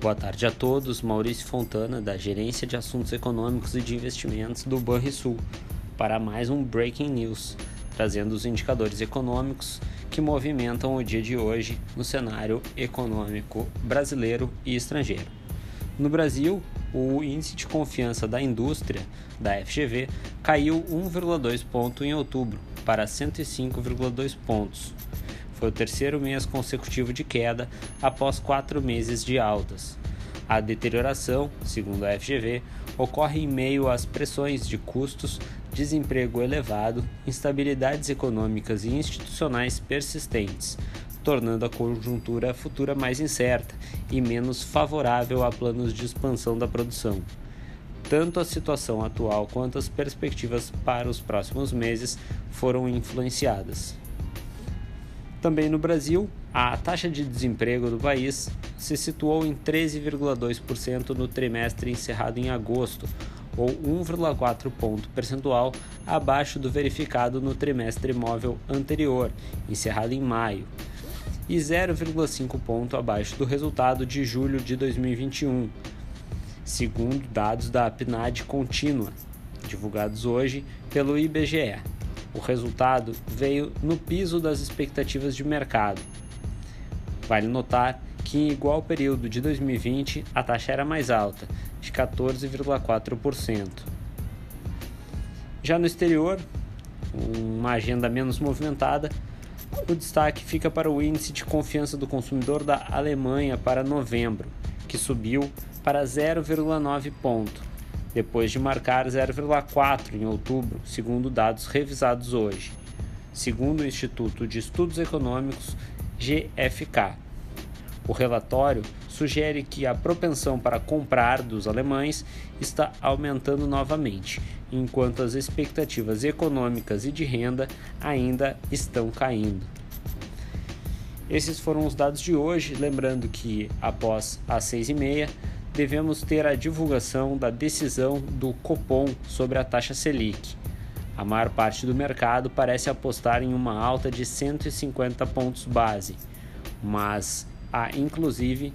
Boa tarde a todos. Maurício Fontana, da Gerência de Assuntos Econômicos e de Investimentos do Banrisul, para mais um Breaking News, trazendo os indicadores econômicos que movimentam o dia de hoje no cenário econômico brasileiro e estrangeiro. No Brasil, o índice de confiança da indústria, da FGV, caiu 1,2 ponto em outubro para 105,2 pontos foi o terceiro mês consecutivo de queda após quatro meses de altas. A deterioração, segundo a FGV, ocorre em meio às pressões de custos, desemprego elevado, instabilidades econômicas e institucionais persistentes, tornando a conjuntura futura mais incerta e menos favorável a planos de expansão da produção. Tanto a situação atual quanto as perspectivas para os próximos meses foram influenciadas. Também no Brasil, a taxa de desemprego do país se situou em 13,2% no trimestre encerrado em agosto, ou 1,4 ponto percentual abaixo do verificado no trimestre móvel anterior, encerrado em maio, e 0,5 ponto abaixo do resultado de julho de 2021, segundo dados da PNAD contínua, divulgados hoje pelo IBGE. O resultado veio no piso das expectativas de mercado. Vale notar que em igual período de 2020 a taxa era mais alta, de 14,4%. Já no exterior, uma agenda menos movimentada, o destaque fica para o índice de confiança do consumidor da Alemanha para novembro, que subiu para 0,9 ponto, depois de marcar 0,4 em outubro, segundo dados revisados hoje, segundo o Instituto de Estudos Econômicos GFK. O relatório sugere que a propensão para comprar dos alemães está aumentando novamente, enquanto as expectativas econômicas e de renda ainda estão caindo. Esses foram os dados de hoje, lembrando que após as seis e meia devemos ter a divulgação da decisão do Copom sobre a taxa Selic. A maior parte do mercado parece apostar em uma alta de 150 pontos base, mas há inclusive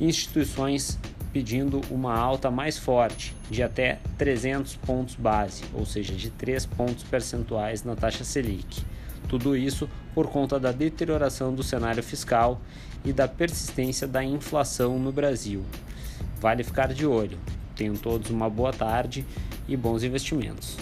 instituições pedindo uma alta mais forte, de até 300 pontos base, ou seja, de 3 pontos percentuais na taxa Selic. Tudo isso por conta da deterioração do cenário fiscal e da persistência da inflação no Brasil. Vale ficar de olho. Tenham todos uma boa tarde e bons investimentos.